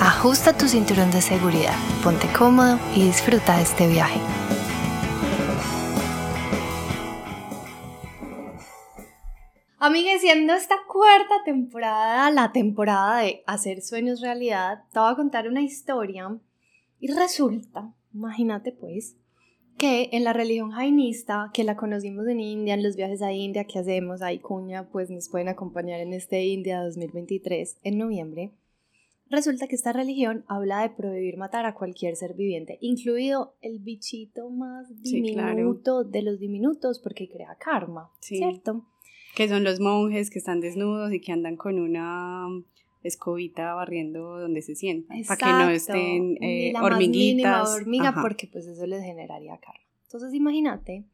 ajusta tu cinturón de seguridad, ponte cómodo y disfruta de este viaje. Amigues, siendo esta cuarta temporada, la temporada de hacer sueños realidad, te voy a contar una historia y resulta, imagínate pues, que en la religión jainista, que la conocimos en India, en los viajes a India que hacemos, ahí cuña, pues nos pueden acompañar en este India 2023 en noviembre, Resulta que esta religión habla de prohibir matar a cualquier ser viviente, incluido el bichito más diminuto de los diminutos, porque crea karma, ¿cierto? Que son los monjes que están desnudos y que andan con una escobita barriendo donde se sientan, para que no estén eh, la hormiguitas. hormiga, porque pues eso les generaría karma. Entonces imagínate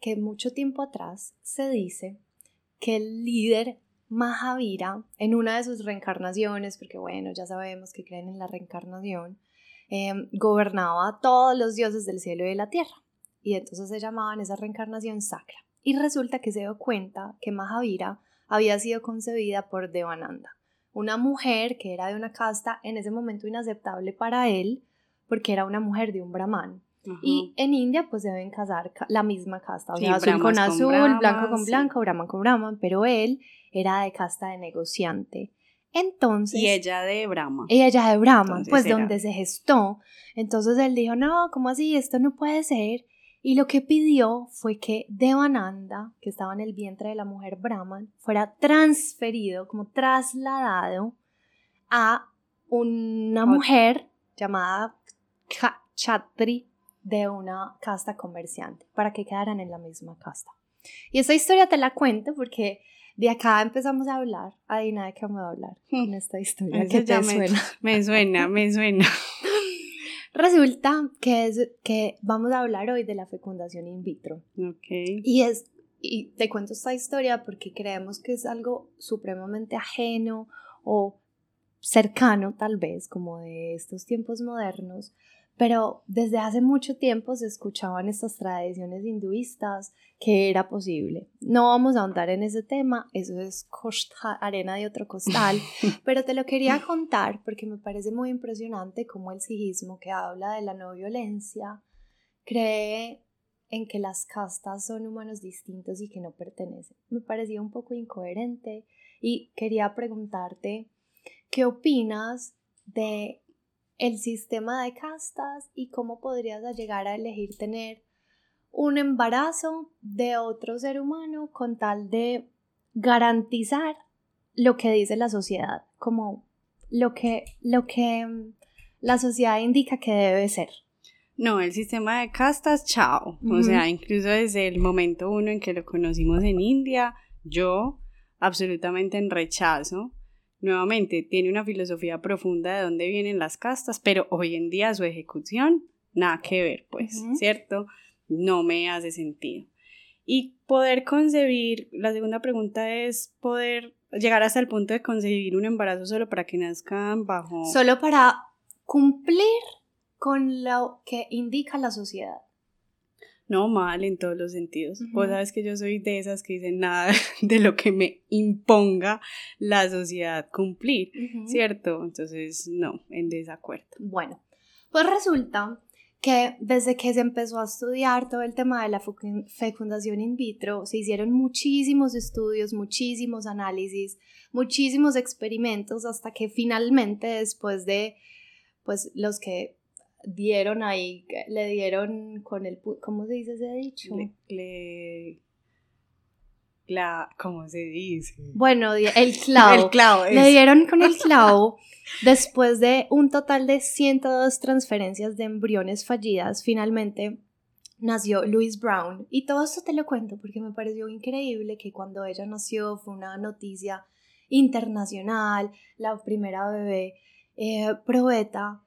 que mucho tiempo atrás se dice que el líder Mahavira, en una de sus reencarnaciones, porque bueno, ya sabemos que creen en la reencarnación, em, gobernaba a todos los dioses del cielo y de la tierra. Y entonces se llamaban esa reencarnación sacra. Y resulta que se dio cuenta que Mahavira había sido concebida por Devananda, una mujer que era de una casta en ese momento inaceptable para él, porque era una mujer de un brahman. Y en India pues deben casar la misma casta, o sea, azul con azul, blanco con blanco, brahman con brahman, pero él era de casta de negociante. Entonces. Y ella de Brahma. Y ella de Brahma, pues donde se gestó. Entonces él dijo, no, ¿cómo así? Esto no puede ser. Y lo que pidió fue que Devananda, que estaba en el vientre de la mujer Brahman, fuera transferido, como trasladado a una mujer llamada Chatri de una casta comerciante, para que quedaran en la misma casta. Y esa historia te la cuento porque de acá empezamos a hablar. Adina, ¿de qué vamos a hablar en hmm. esta historia? ¿Qué te suena? Me suena, me suena. Resulta que, es, que vamos a hablar hoy de la fecundación in vitro. Ok. Y es y te cuento esta historia porque creemos que es algo supremamente ajeno o cercano tal vez como de estos tiempos modernos, pero desde hace mucho tiempo se escuchaban estas tradiciones hinduistas que era posible. No vamos a ahondar en ese tema, eso es arena de otro costal, pero te lo quería contar porque me parece muy impresionante cómo el sijismo que habla de la no violencia cree en que las castas son humanos distintos y que no pertenecen. Me parecía un poco incoherente y quería preguntarte qué opinas de el sistema de castas y cómo podrías llegar a elegir tener un embarazo de otro ser humano con tal de garantizar lo que dice la sociedad, como lo que, lo que mm, la sociedad indica que debe ser. No, el sistema de castas, chao. O sea, incluso desde el momento uno en que lo conocimos en India, yo absolutamente en rechazo nuevamente tiene una filosofía profunda de dónde vienen las castas, pero hoy en día su ejecución, nada que ver, pues, ¿cierto? No me hace sentido. Y poder concebir, la segunda pregunta es poder llegar hasta el punto de concebir un embarazo solo para que nazcan bajo... Solo para cumplir con lo que indica la sociedad. No, mal en todos los sentidos. Vos sabes que yo soy de esas que dicen nada de lo que me imponga la sociedad cumplir, ¿cierto? Entonces, no, en desacuerdo. Bueno, pues resulta que desde que se empezó a estudiar todo el tema de la fecundación in vitro, se hicieron muchísimos estudios, muchísimos análisis, muchísimos experimentos, hasta que finalmente después de, pues, los que dieron ahí, le dieron con el, ¿cómo se dice ese dicho? Le, la, ¿cómo se dice? Bueno, el clavo. el clavo. Le dieron con el clavo después de un total de 102 transferencias de embriones fallidas, finalmente nació Louise Brown. Y todo esto te lo cuento porque me pareció increíble que cuando ella nació fue una noticia internacional, la primera bebé eh, probeta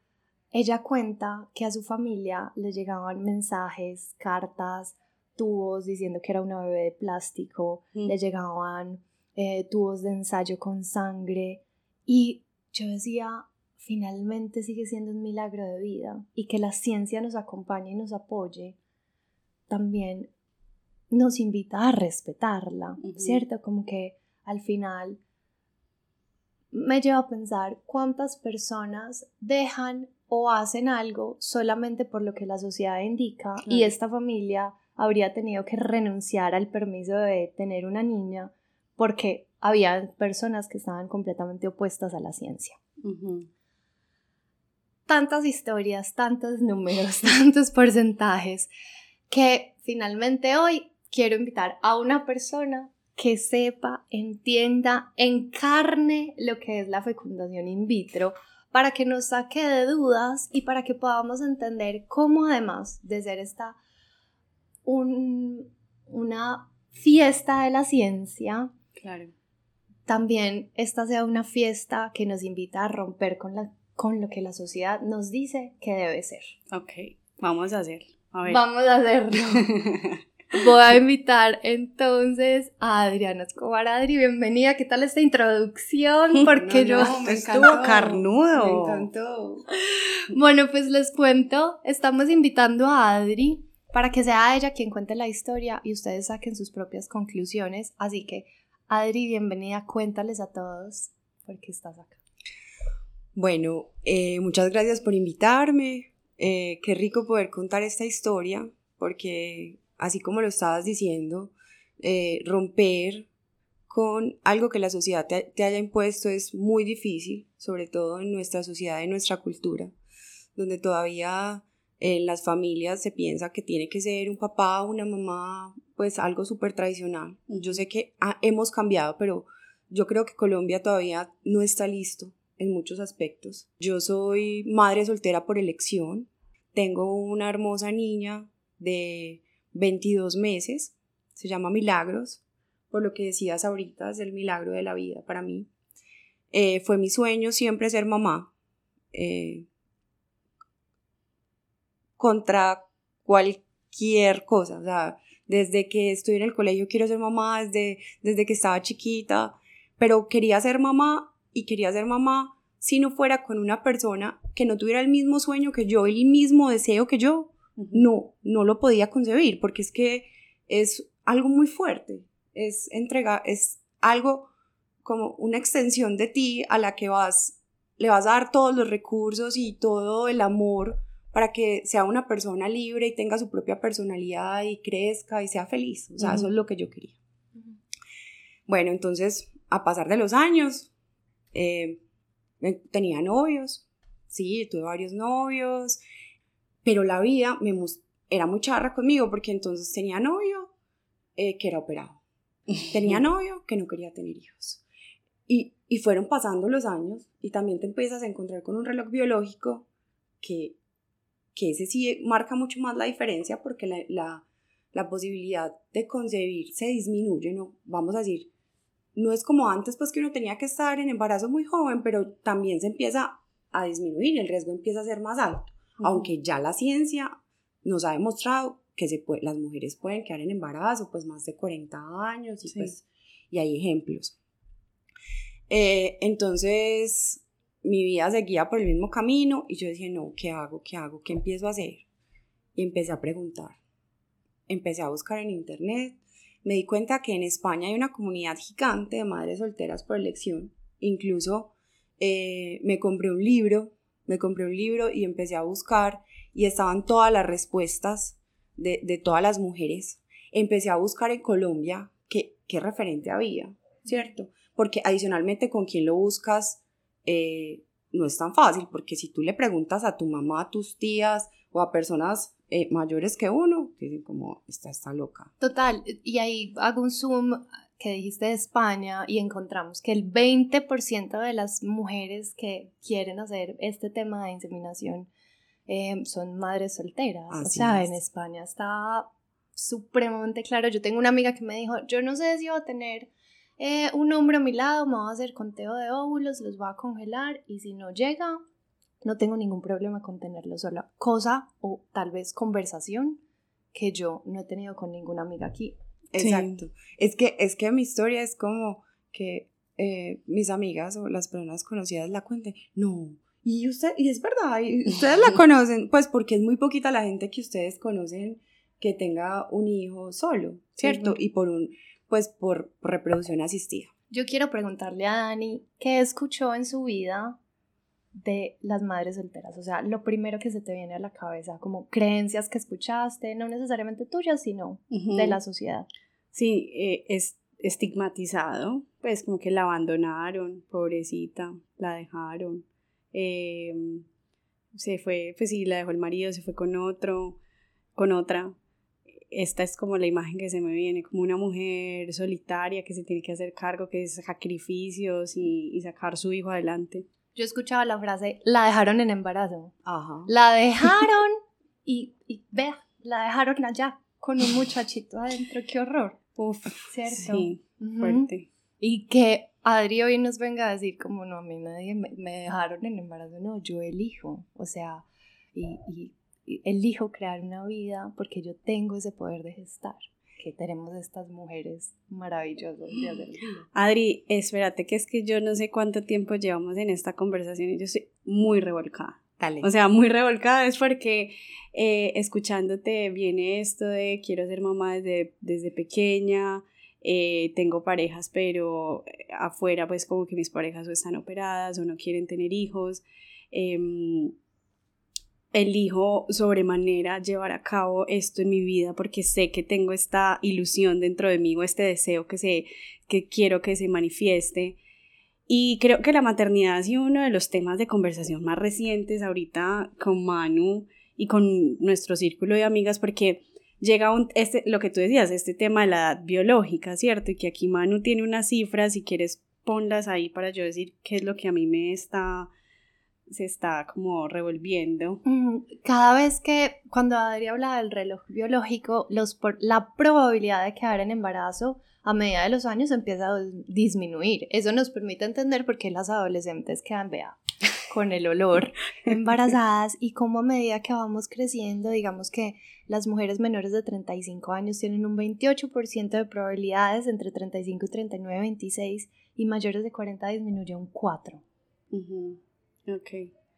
ella cuenta que a su familia le llegaban mensajes, cartas, tubos diciendo que era una bebé de plástico, Mm. le llegaban eh, tubos de ensayo con sangre y yo decía, finalmente sigue siendo un milagro de vida y que la ciencia nos acompañe y nos apoye, también nos invita a respetarla. ¿cierto? Como que al final me lleva a pensar cuántas personas dejan o hacen algo solamente por lo que la sociedad indica y esta familia habría tenido que renunciar al permiso de tener una niña porque había personas que estaban completamente opuestas a la ciencia. Tantas historias, tantos números, tantos porcentajes que finalmente hoy quiero invitar a una persona que sepa, entienda, encarne lo que es la fecundación in vitro para que nos saque de dudas y para que podamos entender cómo además de ser esta un- una fiesta de la ciencia, Claro. también esta sea una fiesta que nos invita a romper con, la, con lo que la sociedad nos dice que debe ser. Ok, vamos a hacerlo. A ver. Vamos a hacerlo. Voy a invitar entonces a Adriana Escobar. Adri, bienvenida. ¿Qué tal esta introducción? Porque No, yo... me estuvo carnudo. Me encantó. Bueno, pues les cuento. Estamos invitando a Adri para que sea ella quien cuente la historia y ustedes saquen sus propias conclusiones. Así que, Adri, bienvenida. Cuéntales a todos por qué estás acá. Bueno, eh, muchas gracias por invitarme. Eh, qué rico poder contar esta historia, porque así como lo estabas diciendo, eh, romper con algo que la sociedad te, haya impuesto es muy difícil, sobre todo en nuestra sociedad, en nuestra cultura, donde todavía en las familias se piensa que tiene que ser un papá, una mamá, pues algo súper tradicional. Yo sé que hemos cambiado, pero yo creo que Colombia todavía no está listo en muchos aspectos. Yo soy madre soltera por elección, tengo una hermosa niña de 22 meses, se llama Milagros, por lo que decías ahorita, es el milagro de la vida para mí. Eh, fue mi sueño siempre ser mamá, eh, contra cualquier cosa, o sea, desde que estoy en el colegio quiero ser mamá, desde, desde que estaba chiquita, pero quería ser mamá y quería ser mamá si no fuera con una persona que no tuviera el mismo sueño que yo, el mismo deseo que yo. No, no lo podía concebir porque es que es algo muy fuerte, es entrega, es algo como una extensión de ti a la que vas, le vas a dar todos los recursos y todo el amor para que sea una persona libre y tenga su propia personalidad y crezca y sea feliz. O sea, eso es lo que yo quería. Bueno, entonces, a pasar de los años, eh, eh, tenía novios, sí, tuve varios novios, pero la vida me era muy charra conmigo porque entonces tenía novio eh, que era operado, tenía novio que no quería tener hijos. Y, y fueron pasando los años y también te empiezas a encontrar con un reloj biológico que, que ese sí marca mucho más la diferencia porque la, la, la posibilidad de concebir se disminuye, ¿no? Vamos a decir, no es como antes, pues que uno tenía que estar en embarazo muy joven, pero también se empieza a disminuir, el riesgo empieza a ser más alto, aunque ya la ciencia nos ha demostrado que se puede, las mujeres pueden quedar en embarazo pues más de 40 años y Sí. pues y hay ejemplos. Eh, entonces mi vida seguía por el mismo camino y yo decía, no, ¿qué hago? ¿Qué hago? ¿Qué empiezo a hacer? Y empecé a preguntar. Empecé a buscar en internet. Me di cuenta que en España hay una comunidad gigante de madres solteras por elección. Incluso eh, me compré un libro, me compré un libro y empecé a buscar y estaban todas las respuestas de, de todas las mujeres. Empecé a buscar en Colombia qué, qué referente había, ¿cierto? Porque adicionalmente con quién lo buscas eh, no es tan fácil, porque si tú le preguntas a tu mamá, a tus tías o a personas eh, mayores que uno, dicen como, esta está loca. Total, y ahí hago un zoom que dijiste de España y encontramos que el 20% de las mujeres que quieren hacer este tema de inseminación eh, son madres solteras. o sea, es. en España está supremamente claro. Yo tengo una amiga que me dijo, yo no sé si voy a tener eh, un hombre a mi lado, me voy a hacer conteo de óvulos, los voy a congelar y si no llega, no tengo ningún problema con tenerlo sola. Cosa o tal vez conversación que yo no he tenido con ninguna amiga aquí. Exacto. Es, que, es que mi historia es como que eh, mis amigas o las personas conocidas la cuenten. No, y usted, y es verdad, y ustedes la conocen, pues porque es muy poquita la gente que ustedes conocen que tenga un hijo solo, ¿cierto? Y por un, pues por reproducción asistida. Yo quiero preguntarle a Dani, ¿qué escuchó en su vida de las madres solteras? O sea, lo primero que se te viene a la cabeza, como creencias que escuchaste, no necesariamente tuyas, sino de la sociedad. Sí, eh, es estigmatizado, pues como que la abandonaron, pobrecita, la dejaron. Em, se fue, pues sí, la dejó el marido, se fue con otro, con otra. Esta es como la imagen que se me viene, como una mujer solitaria que se tiene que hacer cargo, que es sacrificios y, y sacar su hijo adelante. Yo escuchaba la frase, la dejaron en embarazo. Ajá. La dejaron y, y vea, la dejaron allá con un muchachito adentro, qué horror. Uf, ¿cierto? Sí, fuerte. Y que Adri hoy nos venga a decir como no, a mí nadie me, dejaron en embarazo, no, yo elijo, o sea, y, y, y, elijo crear una vida porque yo tengo ese poder de gestar que tenemos estas mujeres maravillosas de hacer Adri, espérate, que es que yo no sé cuánto tiempo llevamos en esta conversación y yo estoy muy revolcada. O sea, muy revolcada es porque eh, escuchándote viene esto de quiero ser mamá desde, desde pequeña, eh, tengo parejas, pero eh, afuera pues como que mis parejas o están operadas o no quieren tener hijos. Eh, elijo sobremanera llevar a cabo esto en mi vida porque sé que tengo esta ilusión dentro de mí o este deseo que, se, que quiero que se manifieste. Y creo que la maternidad ha sido uno de los temas de conversación más recientes ahorita con Manu y con nuestro círculo de amigas porque llega un, este, lo que tú decías, este tema de la edad biológica, ¿cierto? Y que aquí Manu tiene unas cifras, si quieres ponlas ahí para yo decir qué es lo que a mí me está se está como revolviendo. Cada vez que cuando Adri habla del reloj biológico, los, la probabilidad de quedar en embarazo a medida de los años empieza a disminuir. Eso nos permite entender por qué las adolescentes quedan, vea, con el olor, embarazadas y cómo a medida que vamos creciendo, digamos que las mujeres menores de 35 años tienen un 28% de probabilidades, entre 35 y 39, 26 y mayores de 40 disminuye un 4.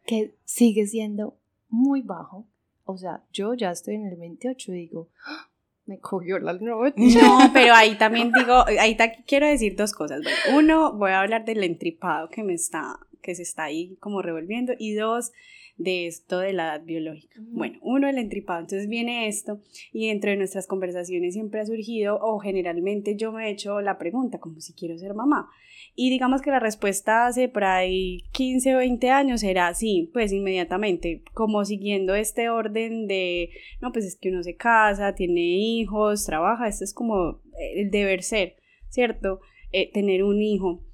Que sigue siendo muy bajo. O sea, yo ya estoy en el 28 y digo, ¡Ah! me cogió la noche. No, pero ahí también digo, ahí quiero decir dos cosas. uno, voy a hablar del entripado que me está, que se está ahí como revolviendo. Y dos, de esto de la edad biológica. Bueno, uno, el entripado. Entonces viene esto y dentro de nuestras conversaciones siempre ha surgido o generalmente yo me he hecho la pregunta como si quiero ser mamá. Y digamos que la respuesta hace por ahí 15 o 20 años era sí, pues inmediatamente, como siguiendo este orden de, no, pues es que uno se casa, tiene hijos, trabaja, esto es como el deber ser, ¿cierto? Eh, tener un hijo.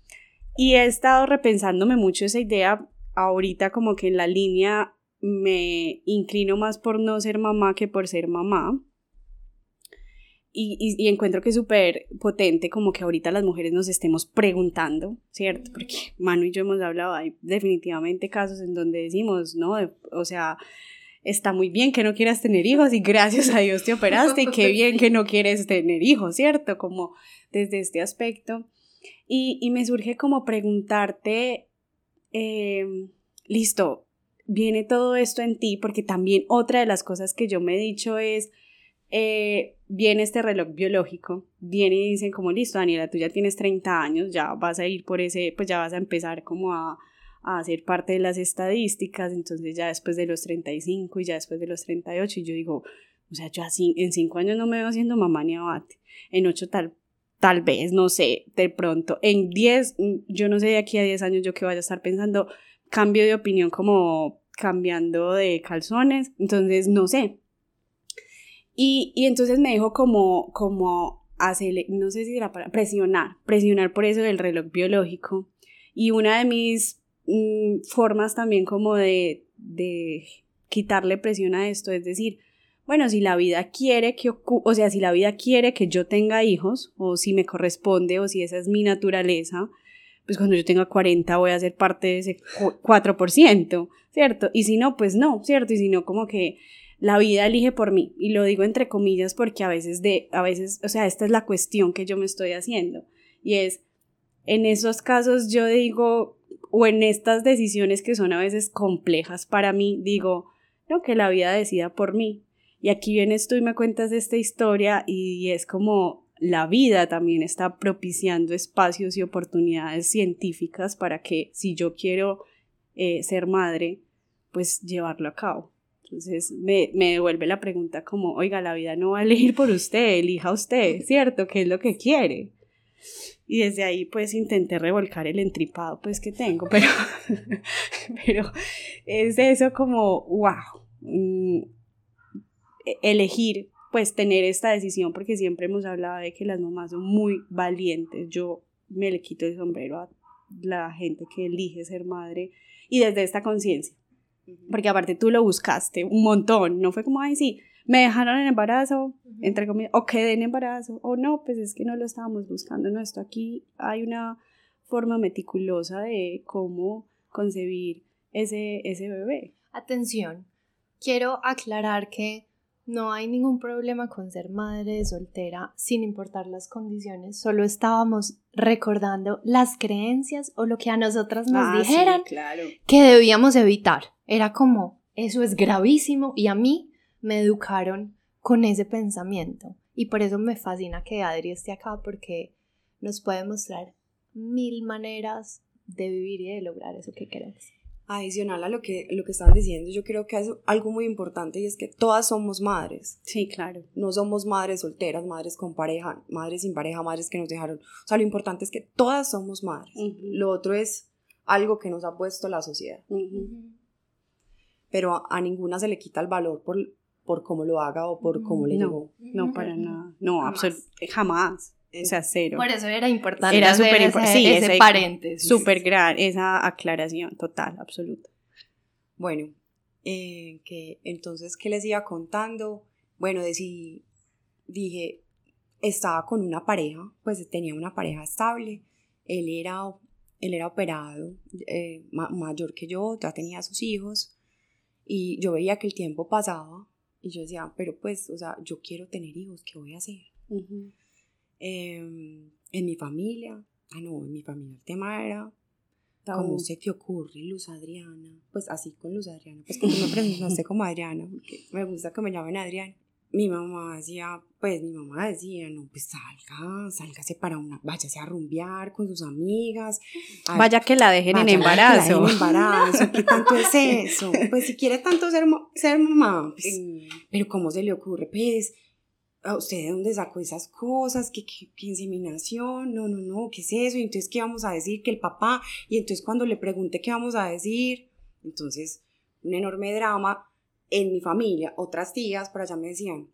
Y he estado repensándome mucho esa idea ahorita como que en la línea me inclino más por no ser mamá que por ser mamá. Y, y, encuentro que es súper potente como que ahorita las mujeres nos estemos preguntando, ¿cierto? Porque Manu y yo hemos hablado, hay definitivamente casos en donde decimos, ¿no? O sea, está muy bien que no quieras tener hijos y gracias a Dios te operaste y qué bien que no quieres tener hijos, ¿cierto? Como desde este aspecto. Y, y me surge como preguntarte Em, listo, viene todo esto en ti, porque también otra de las cosas que yo me he dicho es, eh, viene este reloj biológico, viene y dicen como, listo, Daniela, tú ya tienes 30 años, ya vas a ir por ese, pues ya vas a empezar como a, a hacer parte de las estadísticas, entonces ya después de los 35 y ya después de los 38, y yo digo, o sea, yo así en 5 años no me veo haciendo mamá ni abate, en 8 tal tal vez, no sé, de pronto, en 10, mm, yo no sé de aquí a 10 años yo que vaya a estar pensando cambio de opinión como cambiando de calzones, entonces no sé. Y, y entonces me dijo como, como hacerle, no sé si era para presionar, presionar por eso del reloj biológico. Y una de mis mm, formas también como de, de quitarle presión a esto, es decir, bueno, si la vida quiere que o sea, si la vida quiere que yo tenga hijos, o si me corresponde, o si esa es mi naturaleza, pues cuando yo tenga 40 voy a ser parte de ese 4%, ¿cierto? Y si no, pues no, ¿cierto? Y si no, como que la vida elige por mí. Y lo digo entre comillas porque a veces de, a veces, o sea, esta es la cuestión que yo me estoy haciendo. Y es, en esos casos yo digo, o en estas decisiones que son a veces complejas para mí, digo, no, que la vida decida por mí. Y aquí vienes tú y me cuentas esta historia y es como la vida también está propiciando espacios y oportunidades científicas para que si yo quiero eh, ser madre, pues llevarlo a cabo. Entonces me, me, devuelve la pregunta como, oiga, la vida no va a elegir por usted, elija usted, ¿cierto? ¿Qué es lo que quiere? Y desde ahí pues intenté revolcar el entripado pues que tengo, pero, pero es eso como, wow, elegir pues tener esta decisión porque siempre hemos hablado de que las mamás son muy valientes. Yo me le quito el sombrero a la gente que elige ser madre y desde esta conciencia. Porque aparte tú lo buscaste un montón, no fue como, ay, sí, me dejaron en embarazo, entre comillas, o quedé en embarazo, o no, pues es que no lo estábamos buscando, no, esto aquí hay una forma meticulosa de cómo concebir ese, ese bebé. Atención, quiero aclarar que no hay ningún problema con ser madre soltera sin importar las condiciones, solo estábamos recordando las creencias o lo que a nosotras nos Ah, sí, dijeran claro. que debíamos evitar. Era como, eso es gravísimo y a mí me educaron con ese pensamiento. Y por eso me fascina que Adri esté acá porque nos puede mostrar mil maneras de vivir y de lograr eso que queremos. Adicional a lo que, lo que estaban diciendo, yo creo que es algo muy importante y es que todas somos madres. Sí, claro. No somos madres solteras, madres con pareja, madres sin pareja, madres que nos dejaron. O sea, lo importante es que todas somos madres. Lo otro es algo que nos ha puesto la sociedad. Pero a, a ninguna se le quita el valor por, por cómo lo haga o por cómo le No. llegó. No, para nada. No, Jamás. jamás. O sea, cero. Por eso era importante Era súper importante. Sí, ese ese- paréntesis. Súper gran esa aclaración, total, absoluta. Bueno, eh, que entonces, ¿qué les iba contando? Bueno, decidí, dije, estaba con una pareja, pues tenía una pareja estable, él era, él era operado, eh, ma- mayor que yo, ya tenía sus hijos, y yo veía que el tiempo pasaba, y yo decía, pero pues, o sea, yo quiero tener hijos, ¿qué voy a hacer? Ujú. Em, en mi familia, ah no, en mi familia el tema era Tabú. ¿Cómo se te ocurre, Luz Adriana? Pues así con Luz Adriana. Pues que tú me presentaste como Adriana, porque me gusta que me llamen Adriana. Mi mamá decía, pues mi mamá decía, no, pues salga, sálgase para una, váyase a rumbear con sus amigas. Ay, Vaya que la dejen en vaya que la embarazo. dejen en embarazo, ¿qué tanto es eso? Pues si quiere tanto ser, ser mamá, pues, pero ¿cómo se le ocurre? Pues, ¿a usted de dónde sacó esas cosas? ¿Qué, qué, qué inseminación? No, no, no, ¿qué es eso? Y entonces, ¿qué vamos a decir? Que el papá, y entonces cuando le pregunté qué vamos a decir, entonces, un enorme drama en mi familia, otras tías por allá me decían,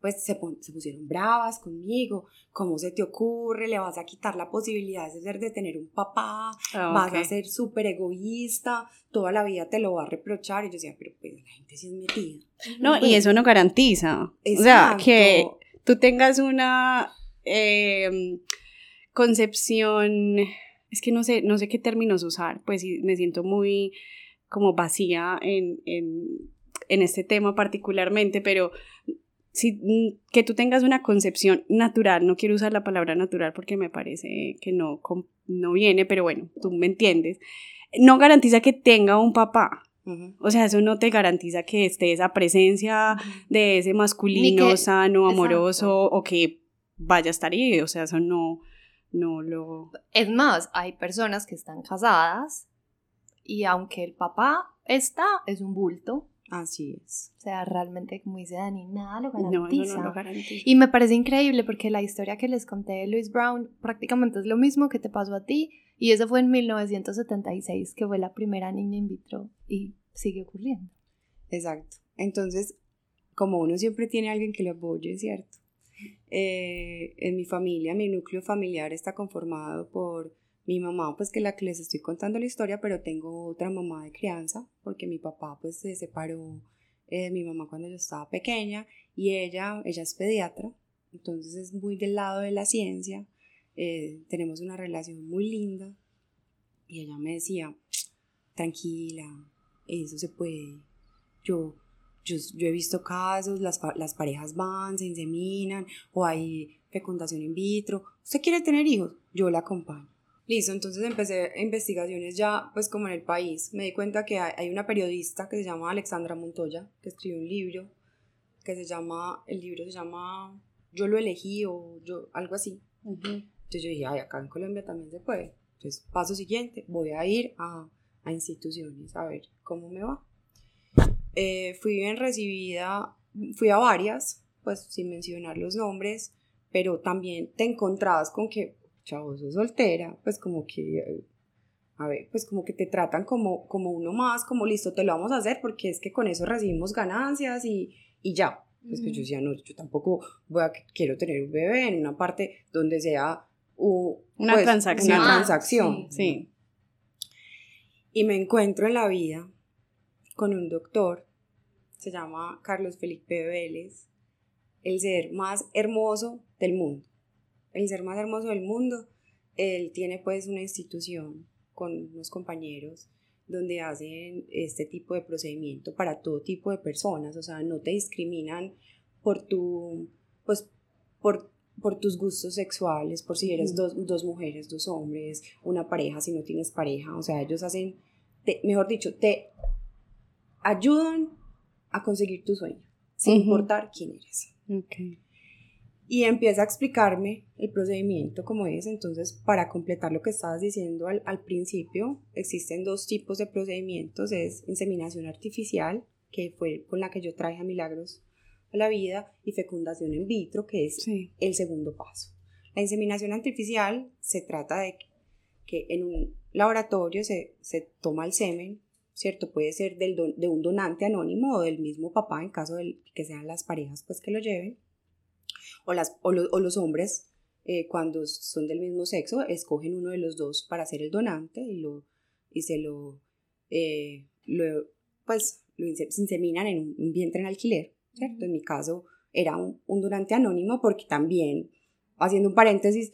pues se, se pusieron bravas conmigo, ¿cómo se te ocurre? ¿Le vas a quitar la posibilidad de, ser, de tener un papá? Ah, vas a ser súper egoísta, toda la vida te lo va a reprochar. Y yo decía, pero pues la gente sí es metida. No, y eso no garantiza. O sea, exacto. que tú tengas una eh, concepción, es que no sé, no sé qué términos usar, pues me siento muy como vacía en, en, en este tema particularmente, pero si, mm, que tú tengas una concepción natural, no quiero usar la palabra natural porque me parece que no, no viene, pero bueno, tú me entiendes, no garantiza que tenga un papá. O sea, eso no te garantiza que esté esa presencia de ese masculino que- sano, exacto. amoroso o que vaya a estar ahí. O sea, eso no, no lo... Es más, hay personas que están casadas y aunque el papá está, es un bulto. Así es. O sea, realmente, como dice Dani, nada lo garantiza. no lo garantiza. Y me parece increíble porque la historia que les conté de Louis Brown prácticamente es lo mismo que te pasó a ti. Y eso fue en 1976, que fue la primera niña in vitro. Y sigue ocurriendo. Exacto. Entonces, como uno siempre tiene alguien que lo apoye, ¿cierto? Eh, en mi familia, mi núcleo familiar está conformado por mi mamá, pues que la que les estoy contando la historia, pero tengo otra mamá de crianza, porque mi papá pues se separó eh, de mi mamá cuando yo estaba pequeña y ella, ella es pediatra, entonces es muy del lado de la ciencia. eh, tenemos una relación muy linda. Y ella me decía, tranquila, eso se puede. Yo, yo, yo he visto casos, las, las parejas van, se inseminan, o hay fecundación in vitro. ¿Usted quiere tener hijos? Yo la acompaño. Listo, entonces empecé investigaciones ya, pues como en el país. Me di cuenta que hay, una periodista que se llama Alexandra Montoya, que escribió un libro, que se llama, el libro se llama Yo lo elegí o yo, algo así. Entonces yo dije, ay, acá en Colombia también se puede. Entonces, paso siguiente, voy a ir a, a instituciones a ver cómo me va. Eh, fui bien recibida, fui a varias, pues sin mencionar los nombres, pero también te encontrabas con que chavo, sos soltera, pues como que, a ver, pues como que te tratan como, como uno más, como listo, te lo vamos a hacer porque es que con eso recibimos ganancias y, y ya. Pues, pues yo decía, no, yo tampoco voy a, quiero tener un bebé en una parte donde sea una pues, transacción. Una transacción. sí. Y me encuentro en la vida con un doctor, se llama Carlos Felipe Vélez, el ser más hermoso del mundo el ser más hermoso del mundo, él tiene pues una institución con unos compañeros donde hacen este tipo de procedimiento para todo tipo de personas, o sea, no te discriminan por tu, pues, por, por tus gustos sexuales, por si eres dos, dos, mujeres, dos hombres, una pareja, si no tienes pareja, o sea, ellos hacen, mejor dicho, te ayudan a conseguir tu sueño, sin importar quién eres. Okay y empieza a explicarme el procedimiento como es. Entonces, para completar lo que estabas diciendo al, principio, existen dos tipos de procedimientos. Es inseminación artificial, que fue con la que yo traje a Milagros a la vida, y fecundación in vitro, que es el segundo paso. La inseminación artificial se trata de que en un laboratorio se, se toma el semen, ¿cierto? Puede ser del de un donante anónimo o del mismo papá, en caso de que sean las parejas pues que lo lleven o, las, o, los hombres, eh, cuando son del mismo sexo, escogen uno de los dos para ser el donante y, lo, y se lo, eh, lo pues, lo inseminan en un, vientre en alquiler, ¿cierto? En mi caso era un, un donante anónimo porque también, haciendo un paréntesis,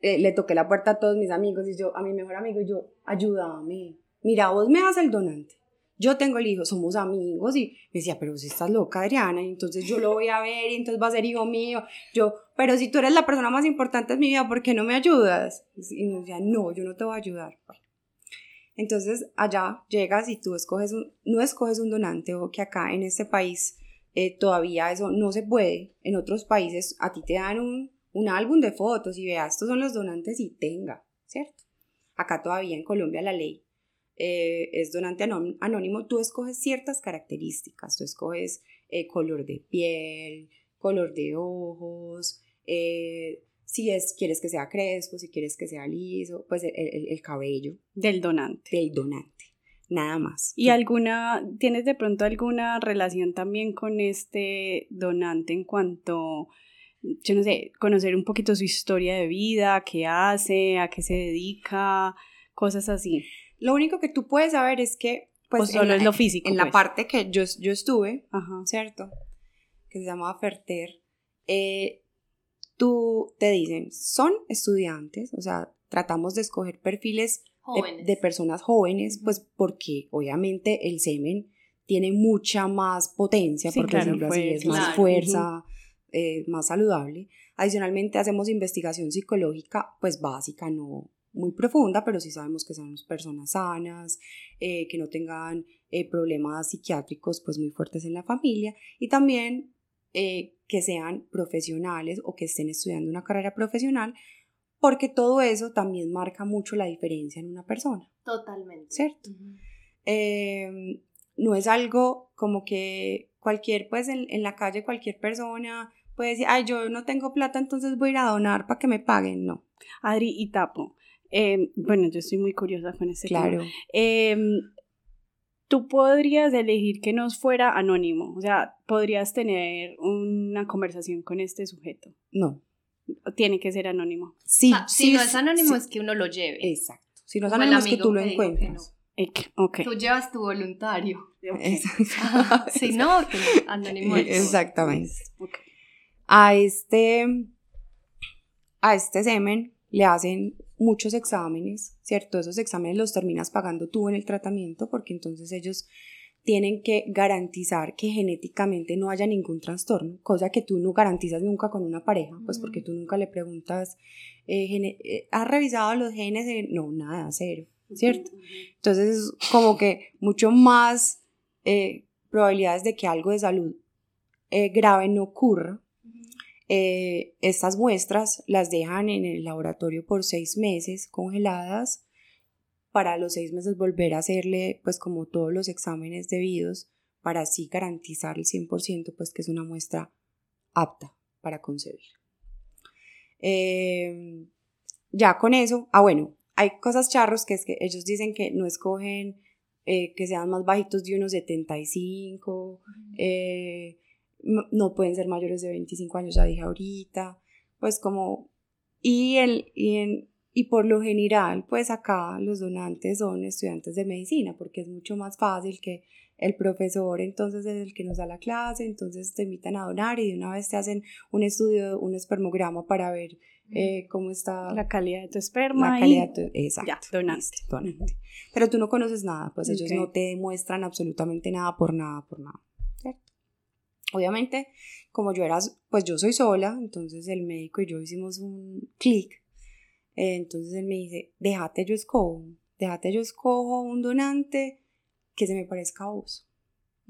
eh, le toqué la puerta a todos mis amigos y yo, a mi mejor amigo, yo, ayúdame, mira, vos me das el donante yo tengo el hijo, somos amigos y me decía, pero si estás loca Adriana, entonces yo lo voy a ver y entonces va a ser hijo mío, yo, pero si tú eres la persona más importante en mi vida, ¿por qué no me ayudas? Y me decía, no, yo no te voy a ayudar. Entonces allá llegas y tú escoges un, no escoges un donante o que acá en este país eh, todavía eso no se puede. En otros países a ti te dan un, un álbum de fotos y veas, estos son los donantes y tenga, ¿cierto? Acá todavía en Colombia la ley eh, es donante anónimo, tú escoges ciertas características, tú escoges eh, color de piel, color de ojos, eh, si es, quieres que sea crespo, si quieres que sea liso, pues el, cabello. Del donante. Del donante, nada más. ¿Y alguna, tienes de pronto alguna relación también con este donante en cuanto, yo no sé, conocer un poquito su historia de vida, qué hace, a qué se dedica, cosas así? Lo único que tú puedes saber es que, pues, solo es lo físico. En la pues. parte que yo, yo estuve, ¿cierto? Que se llamaba Ferter, eh, tú te dicen, son estudiantes, o sea, tratamos de escoger perfiles de, personas jóvenes, pues porque obviamente el semen tiene mucha más potencia, porque decirlo así, es más fuerza, eh, más saludable. Adicionalmente hacemos investigación psicológica, pues básica, no, muy profunda, pero sí sabemos que son personas sanas, eh, que no tengan eh, problemas psiquiátricos pues muy fuertes en la familia y también eh, que sean profesionales o que estén estudiando una carrera profesional, porque todo eso también marca mucho la diferencia en una persona. Totalmente. ¿Cierto? Em, no es algo como que cualquier, pues en, en la calle cualquier persona puede decir, ay, yo no tengo plata, entonces voy a ir a donar para que me paguen. No. Adri, y tapo. Em, bueno, yo estoy muy curiosa con ese claro. tema. Em, tú podrías elegir que no fuera anónimo, o sea, podrías tener una conversación con este sujeto. No. Tiene que ser anónimo. Sí, si no es anónimo es que uno lo lleve. Exacto. Si no es anónimo es que tú lo encuentras. Okay. Tú llevas tu voluntario. Exacto. si no, anónimo. Exactamente. A este, a este semen le hacen muchos exámenes, ¿cierto? Esos exámenes los terminas pagando tú en el tratamiento porque entonces ellos tienen que garantizar que genéticamente no haya ningún trastorno, cosa que tú no garantizas nunca con una pareja, pues porque tú nunca le preguntas, eh, eh, ¿has revisado los genes? No, nada, cero, ¿cierto? Entonces es como que mucho más eh, probabilidades de que algo de salud grave no ocurra. Estas muestras las dejan en el laboratorio por seis meses congeladas para los seis meses volver a hacerle pues como todos los exámenes debidos para así garantizar el 100% pues que es una muestra apta para concebir. Em, ya con eso, ah bueno, hay cosas charros que es que ellos dicen que no escogen eh, que sean más bajitos de unos 75, eh, no pueden ser mayores de 25 años, ya dije ahorita, pues como, y, el, y en, y por lo general, pues acá los donantes son estudiantes de medicina, porque es mucho más fácil que el profesor entonces es el que nos da la clase, entonces te invitan a donar y de una vez te hacen un estudio, un espermograma para ver eh, cómo está la calidad de tu esperma. La calidad de tu, exacto. Ya, donante. donante. Pero tú no conoces nada, pues ellos no te demuestran absolutamente nada por nada, por nada. ¿cierto? Obviamente, como yo era, pues yo soy sola, entonces el médico y yo hicimos un clic entonces él me dice, déjate yo escojo, déjate yo escojo un donante que se me parezca a vos.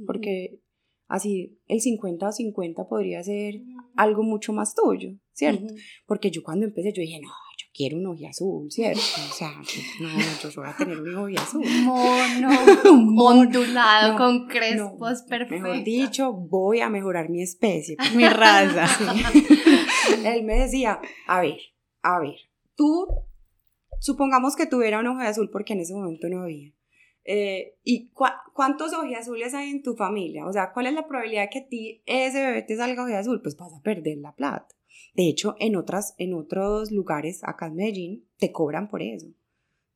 Porque así el 50 o 50 podría ser algo mucho más tuyo, ¿cierto? Porque yo cuando empecé yo dije, no, quiero un ojo azul, ¿cierto? O sea, no, yo voy a tener un ojo azul. Mono, ondulado, con crespos perfectos. Mejor dicho, voy a mejorar mi especie, mi raza. Él me decía, a ver, a ver, tú, supongamos que tuviera un ojo azul porque en ese momento no había. Eh, ¿Y cuántos ojos azules hay en tu familia? O sea, ¿cuál es la probabilidad que a ti ese bebé te salga ojo azul? Pues vas a perder la plata. De hecho, en, otras, en otros lugares, acá en Medellín, te cobran por eso.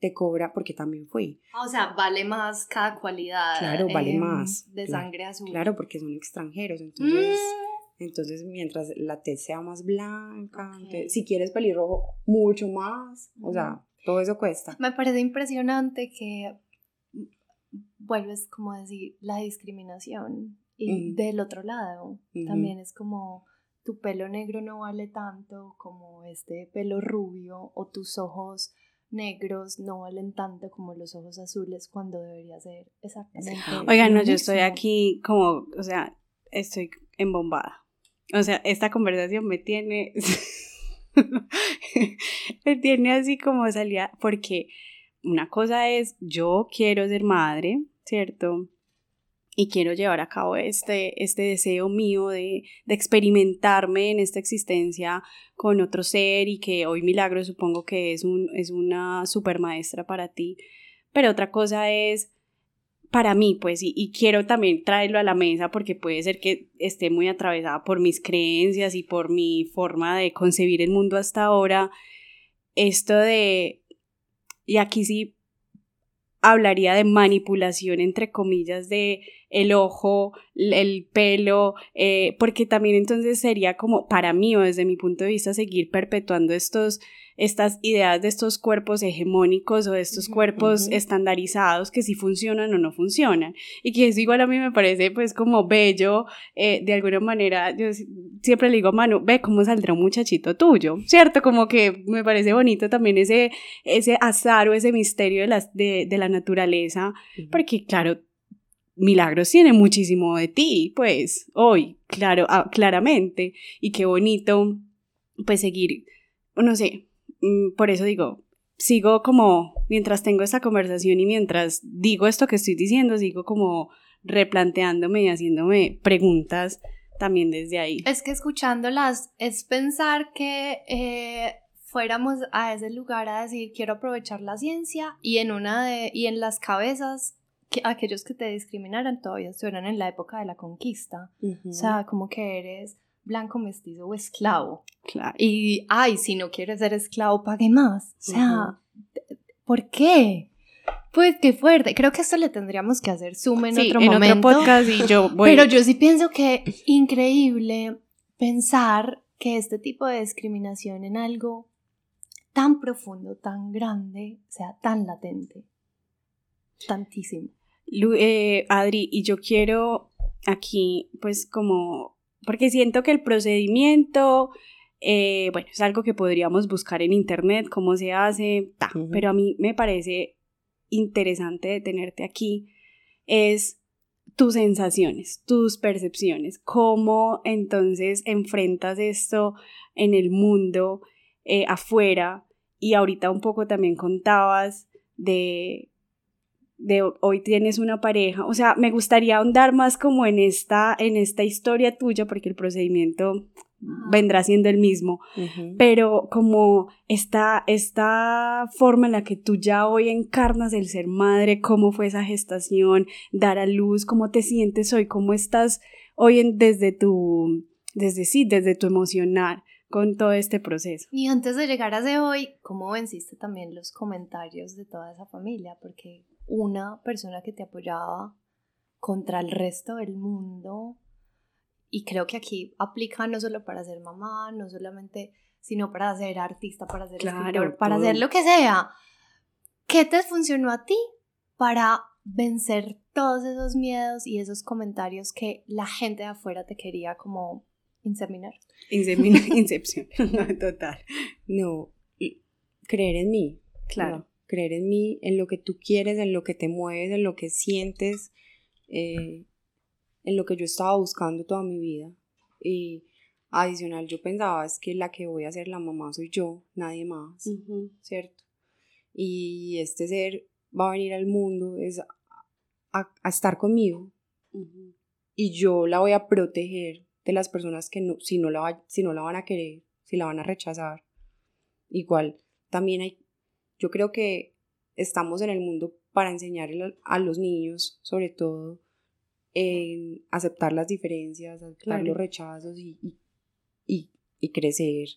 Te cobra porque también fui. Ah, o sea, vale más cada cualidad. Claro, vale más. De sangre azul. Claro, porque son extranjeros. Entonces, mm. Entonces, mientras la tez sea más blanca, si quieres pelirrojo, mucho más. O sea, todo eso cuesta. Me parece impresionante que vuelves como a decir la discriminación y del otro lado también es como tu pelo negro no vale tanto como este pelo rubio o tus ojos negros no valen tanto como los ojos azules cuando debería ser exactamente. Oigan, no, yo estoy aquí como, o sea, estoy embombada. O sea, esta conversación me tiene, me tiene así como salida, porque una cosa es, yo quiero ser madre, ¿cierto? Y quiero llevar a cabo este, este deseo mío de, de experimentarme en esta existencia con otro ser y que hoy Milagro supongo que es, un, es una super maestra para ti. Pero otra cosa es para mí, pues, y, quiero también traerlo a la mesa porque puede ser que esté muy atravesada por mis creencias y por mi forma de concebir el mundo hasta ahora, esto de, y aquí sí hablaría de manipulación, entre comillas, de el ojo, el pelo, eh, porque también entonces sería como, para mí o desde mi punto de vista, seguir perpetuando estos estas ideas de estos cuerpos hegemónicos o de estos cuerpos estandarizados que sí funcionan o no funcionan. Y que eso igual a mí me parece pues como bello, eh, de alguna manera, yo siempre le digo a Manu, ve cómo saldrá un muchachito tuyo, ¿cierto? Como que me parece bonito también ese, ese azar o ese misterio de la, de, la naturaleza, porque claro, Milagros tiene muchísimo de ti, pues, hoy, claro, ah, claramente, y qué bonito, pues, seguir, no sé, por eso digo, sigo como, mientras tengo esta conversación y mientras digo esto que estoy diciendo, sigo como replanteándome y haciéndome preguntas también desde ahí. Es que escuchándolas es pensar que eh, fuéramos a ese lugar a decir quiero aprovechar la ciencia y en una de, y en las cabezas que aquellos que te discriminaran todavía estuvieran en la época de la conquista. O sea, como que eres blanco, mestizo o esclavo. Claro. Y, ay, si no quieres ser esclavo, pague más. O sea, ¿por qué? Pues qué fuerte. Creo que esto le tendríamos que hacer zoom en otro en momento. Otro podcast y yo voy. Pero yo sí pienso que increíble pensar que este tipo de discriminación en algo tan profundo, tan grande, sea tan latente. Tantísimo. Eh, Adri, y yo quiero aquí, pues como, porque siento que el procedimiento, eh, bueno, es algo que podríamos buscar en internet, cómo se hace, pero a mí me parece interesante de tenerte aquí, es tus sensaciones, tus percepciones, cómo entonces enfrentas esto en el mundo eh, afuera y ahorita un poco también contabas de de hoy tienes una pareja, o sea, me gustaría ahondar más como en esta, en esta historia tuya, porque el procedimiento vendrá siendo el mismo, pero como esta, esta forma en la que tú ya hoy encarnas el ser madre, cómo fue esa gestación, dar a luz, cómo te sientes hoy, cómo estás hoy en, desde tu, desde sí, desde tu emocional con todo este proceso. Y antes de llegar a de hoy, ¿cómo venciste también los comentarios de toda esa familia? Porque una persona que te apoyaba contra el resto del mundo. Y creo que aquí aplica no solo para ser mamá, no solamente, sino para ser artista, para ser escritor, para hacer lo que sea. ¿Qué te funcionó a ti para vencer todos esos miedos y esos comentarios que la gente de afuera te quería como inseminar? Inseminar, incepción, total. No, creer en mí. Claro creer en mí, en lo que tú quieres, en lo que te mueves, en lo que sientes, eh, en lo que yo estaba buscando toda mi vida. Y adicional, yo pensaba, es que la que voy a ser la mamá soy yo, nadie más, ¿cierto? Y este ser va a venir al mundo es a, estar conmigo y yo la voy a proteger de las personas que no, si no, la, si no la van a querer, si la van a rechazar. Igual, también hay yo creo que estamos en el mundo para enseñar a los niños, sobre todo, en aceptar las diferencias, aceptar los rechazos y, y, crecer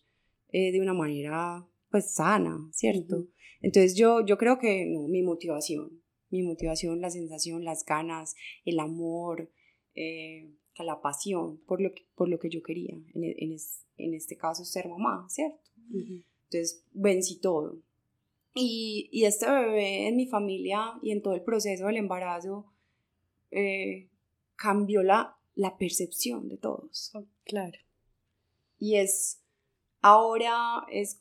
eh, de una manera pues sana, ¿cierto? Entonces yo, yo creo que no, mi motivación, mi motivación, la sensación, las ganas, el amor, eh, la pasión por lo que, por lo que yo quería, en, en, en este caso ser mamá, ¿cierto? Entonces vencí todo, y, y, este bebé en mi familia y en todo el proceso del embarazo eh, cambió la, la percepción de todos. Oh, claro. Y es, ahora es,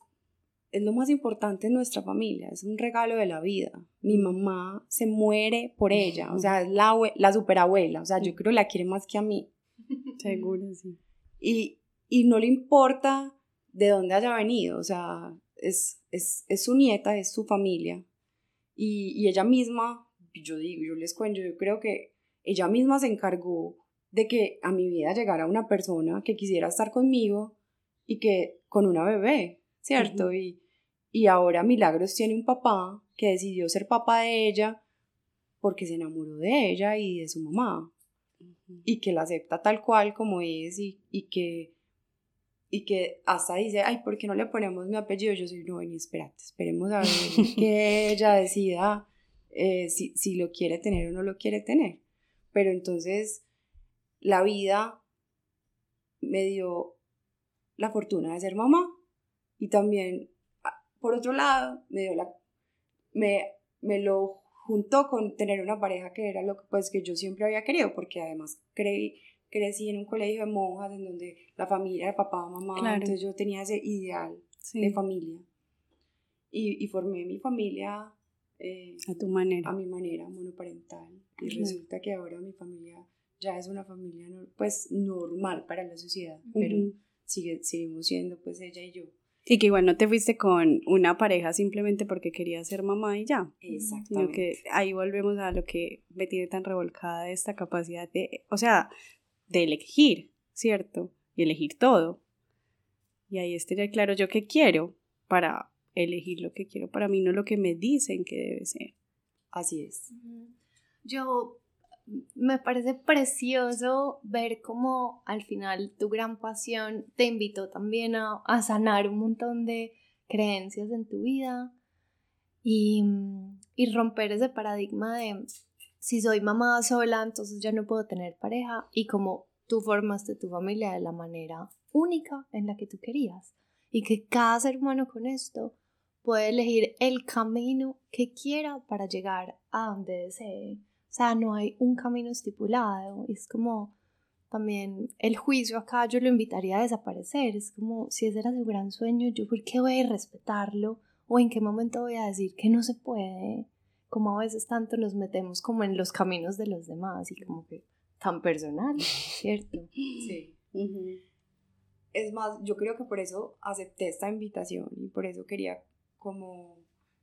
es lo más importante en nuestra familia, es un regalo de la vida. Mi mamá se muere por ella, o sea, es la, la superabuela, o sea, yo creo que la quiere más que a mí. Seguro, sí. Y, y no le importa de dónde haya venido, o sea, es, es, es su nieta, es su familia. Y, y, ella misma, yo digo, yo les cuento, yo creo que ella misma se encargó de que a mi vida llegara una persona que quisiera estar conmigo y que con una bebé, ¿cierto? y, y ahora Milagros tiene un papá que decidió ser papá de ella porque se enamoró de ella y de su mamá. Y que la acepta tal cual como es y, y que y que hasta dice, ay, ¿por qué no le ponemos mi apellido? Yo soy, no, ni espérate, esperemos a ver que ella decida eh, si, si lo quiere tener o no lo quiere tener. Pero entonces la vida me dio la fortuna de ser mamá y también, ah, por otro lado, me dio la, me, me lo juntó con tener una pareja que era lo que, pues, que yo siempre había querido, porque además creí, crecí en un colegio de monjas en donde la familia de papá, mamá, entonces yo tenía ese ideal de familia. Y, y, formé mi familia eh, a tu manera. A mi manera, monoparental. Y resulta que ahora mi familia ya es una familia pues normal para la sociedad, pero sigue, seguimos siendo pues ella y yo. Y que igual no te fuiste con una pareja simplemente porque querías ser mamá y ya. Exactamente. que ahí volvemos a lo que me tiene tan revolcada esta capacidad de, o sea, de elegir, ¿cierto? Y elegir todo. Y ahí estaría claro yo qué quiero para elegir lo que quiero para mí, no lo que me dicen que debe ser. Así es. Yo me parece precioso ver cómo al final tu gran pasión te invitó también a, a sanar un montón de creencias en tu vida y, y romper ese paradigma de si soy mamá sola, entonces ya no puedo tener pareja y como tú formaste tu familia de la manera única en la que tú querías y que cada ser humano con esto puede elegir el camino que quiera para llegar a donde desee. O sea, no hay un camino estipulado. Es como también el juicio acá yo lo invitaría a desaparecer. Es como si ese era su gran sueño, yo por qué voy a respetarlo o en qué momento voy a decir que no se puede. Como a veces tanto nos metemos como en los caminos de los demás y como que tan personal, ¿cierto? Sí. Es más, yo creo que por eso acepté esta invitación y por eso quería como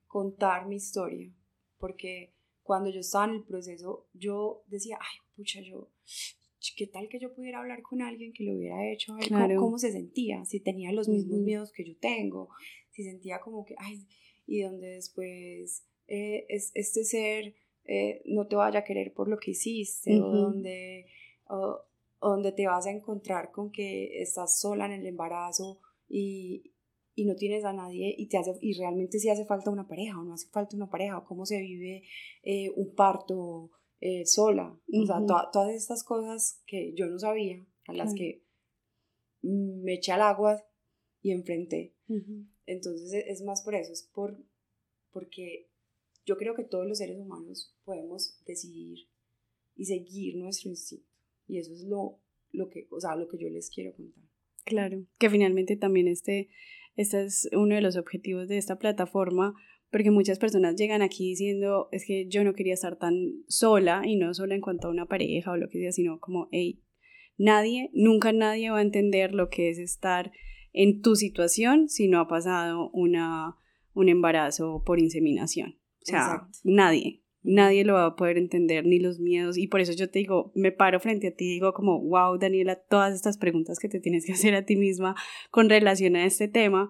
contar mi historia, porque cuando yo estaba en el proceso, yo decía, ay, pucha, yo, ¿qué tal que yo pudiera hablar con alguien que lo hubiera hecho? cómo, se sentía, si tenía los mismos miedos que yo tengo, si sentía como que, ay, y donde después eh, es, este ser eh, no te vaya a querer por lo que hiciste, o donde, donde te vas a encontrar con que estás sola en el embarazo y, y no tienes a nadie y, te hace, y realmente si hace falta una pareja o no hace falta una pareja, o cómo se vive eh, un parto eh, sola, o sea, todas estas cosas que yo no sabía, a las que me eché al agua y enfrenté. Entonces e, es más por eso, es por, porque yo creo que todos los seres humanos podemos decidir y seguir nuestro instinto. Y eso es lo, lo, que, o sea, lo que yo les quiero contar. Claro, que finalmente también este, este es uno de los objetivos de esta plataforma, porque muchas personas llegan aquí diciendo, es que yo no quería estar tan sola, y no solo en cuanto a una pareja o lo que sea, sino como, hey, nadie, nunca nadie va a entender lo que es estar en tu situación si no ha pasado una, un embarazo por inseminación. O sea, nadie, nadie lo va a poder entender, ni los miedos. Y por eso yo te digo, me paro frente a ti y digo como, wow, Daniela, todas estas preguntas que te tienes que hacer a ti misma con relación a este tema,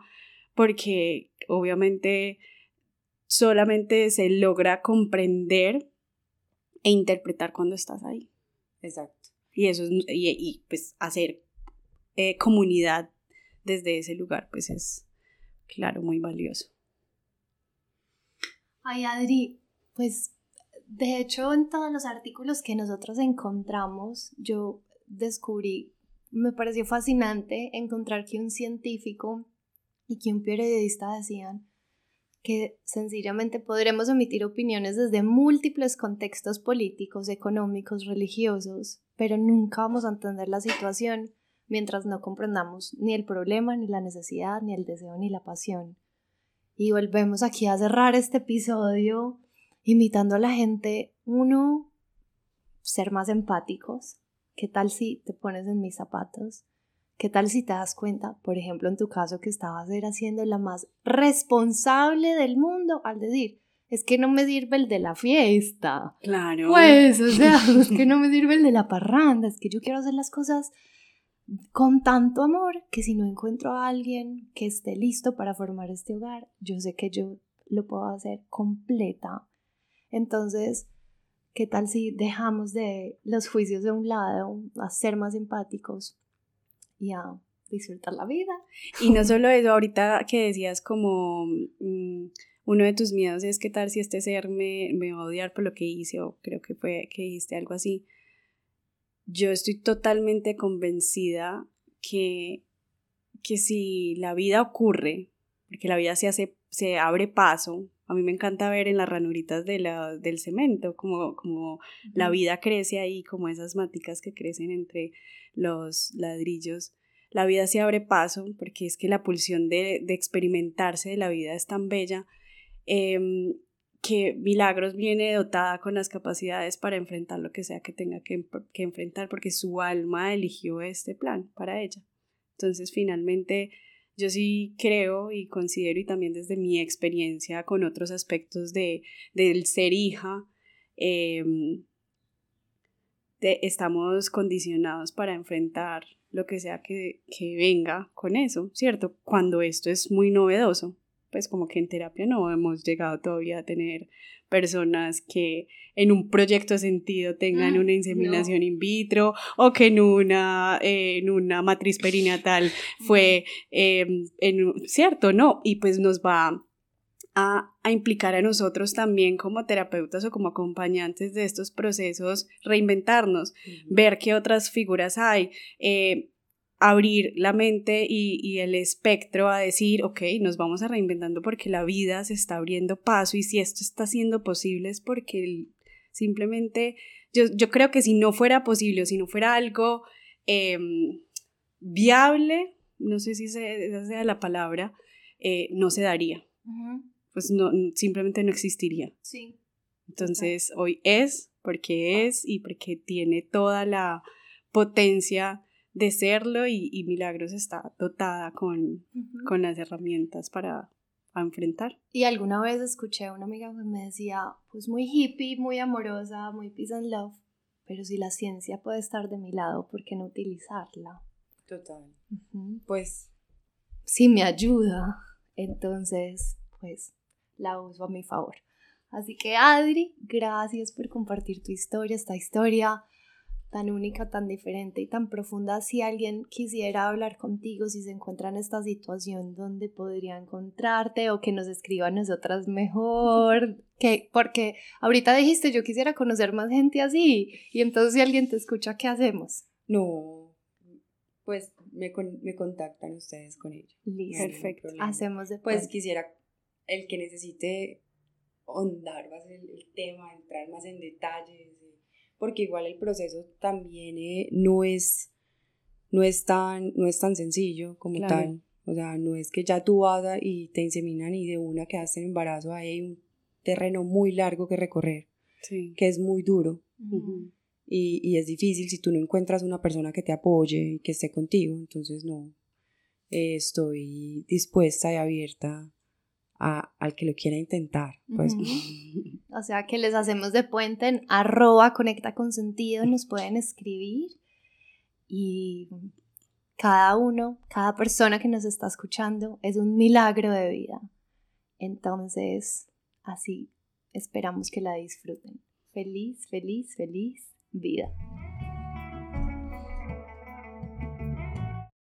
porque obviamente solamente se logra comprender e interpretar cuando estás ahí. Exacto. Y eso es, y, pues hacer eh, comunidad desde ese lugar, pues es, claro, muy valioso. Ay, Adri, pues de hecho en todos los artículos que nosotros encontramos, yo descubrí, me pareció fascinante encontrar que un científico y que un periodista decían que sencillamente podremos emitir opiniones desde múltiples contextos políticos, económicos, religiosos, pero nunca vamos a entender la situación mientras no comprendamos ni el problema, ni la necesidad, ni el deseo, ni la pasión. Y volvemos aquí a cerrar este episodio invitando a la gente, uno, ser más empáticos. ¿Qué tal si te pones en mis zapatos? ¿Qué tal si te das cuenta, por ejemplo, en tu caso, que estabas haciendo la más responsable del mundo al decir, es que no me sirve el de la fiesta. Claro. Pues, o sea, es que no me sirve el de la parranda, es que yo quiero hacer las cosas con tanto amor que si no encuentro a alguien que esté listo para formar este hogar, yo sé que yo lo puedo hacer completa. Entonces, ¿qué tal si dejamos de los juicios de un lado, a ser más empáticos y a disfrutar la vida? Y no solo eso, ahorita que decías como mm, uno de tus miedos es qué tal si este ser me, me va a odiar por lo que hice o creo que fue que dijiste algo así yo estoy totalmente convencida que, que si la vida ocurre, porque la vida se hace, se abre paso, a mí me encanta ver en las ranuritas de la, del cemento, como, como la vida crece ahí, como esas maticas que crecen entre los ladrillos. La vida se abre paso, porque es que la pulsión de, de experimentarse de la vida es tan bella. Em, que Milagros viene dotada con las capacidades para enfrentar lo que sea que tenga que, enfrentar, porque su alma eligió este plan para ella. Entonces, finalmente, yo sí creo y considero, y también desde mi experiencia con otros aspectos de, del ser hija, em, estamos condicionados para enfrentar lo que sea que, que venga con eso, ¿cierto? Cuando esto es muy novedoso pues como que en terapia no hemos llegado todavía a tener personas que en un proyecto sentido tengan ah, una inseminación in vitro o que en una, en una matriz perinatal fue, em, en, ¿cierto? No, y pues nos va a, a, implicar a nosotros también como terapeutas o como acompañantes de estos procesos, reinventarnos, ver qué otras figuras hay. Eh, abrir la mente y, el espectro a decir, ok, nos vamos a reinventando porque la vida se está abriendo paso y si esto está siendo posible es porque simplemente yo, yo, creo que si no fuera posible o si no fuera algo em, viable, no sé si esa sea la palabra, eh, no se daría. Pues no, simplemente no existiría. Sí. Entonces, hoy es porque es y porque tiene toda la potencia de serlo y, Milagros está dotada con, con las herramientas para enfrentar. Y alguna vez escuché a una amiga que me decía, pues muy hippie, muy amorosa, muy peace and love, pero si la ciencia puede estar de mi lado, ¿por qué no utilizarla? Total. Pues sí me ayuda, entonces pues la uso a mi favor. Así que Adri, gracias por compartir tu historia, esta historia tan única, tan diferente y tan profunda. Si alguien quisiera hablar contigo, si se encuentra en esta situación, ¿dónde podría encontrarte o que nos escriba a nosotras mejor? Que, porque ahorita dijiste, yo quisiera conocer más gente así. Y entonces si alguien te escucha, ¿qué hacemos? No, pues me, me contactan ustedes con ellos. Listo. Perfecto. Hacemos después. Pues quisiera, el que necesite ahondar más en el tema, entrar más en detalles, porque igual el proceso también eh, no, es, no, es tan, no es tan sencillo como tal. O sea, no es que ya tú vas y te inseminan y de una quedaste en embarazo, hay un terreno muy largo que recorrer, que es muy duro. y, y, es difícil si tú no encuentras una persona que te apoye y que esté contigo. Entonces, no, eh, estoy dispuesta y abierta al que lo quiera intentar. Pues. O sea que les hacemos de puente en arroba conecta con sentido, nos pueden escribir y cada uno, cada persona que nos está escuchando es un milagro de vida. Entonces, así esperamos que la disfruten. Feliz, feliz, feliz vida.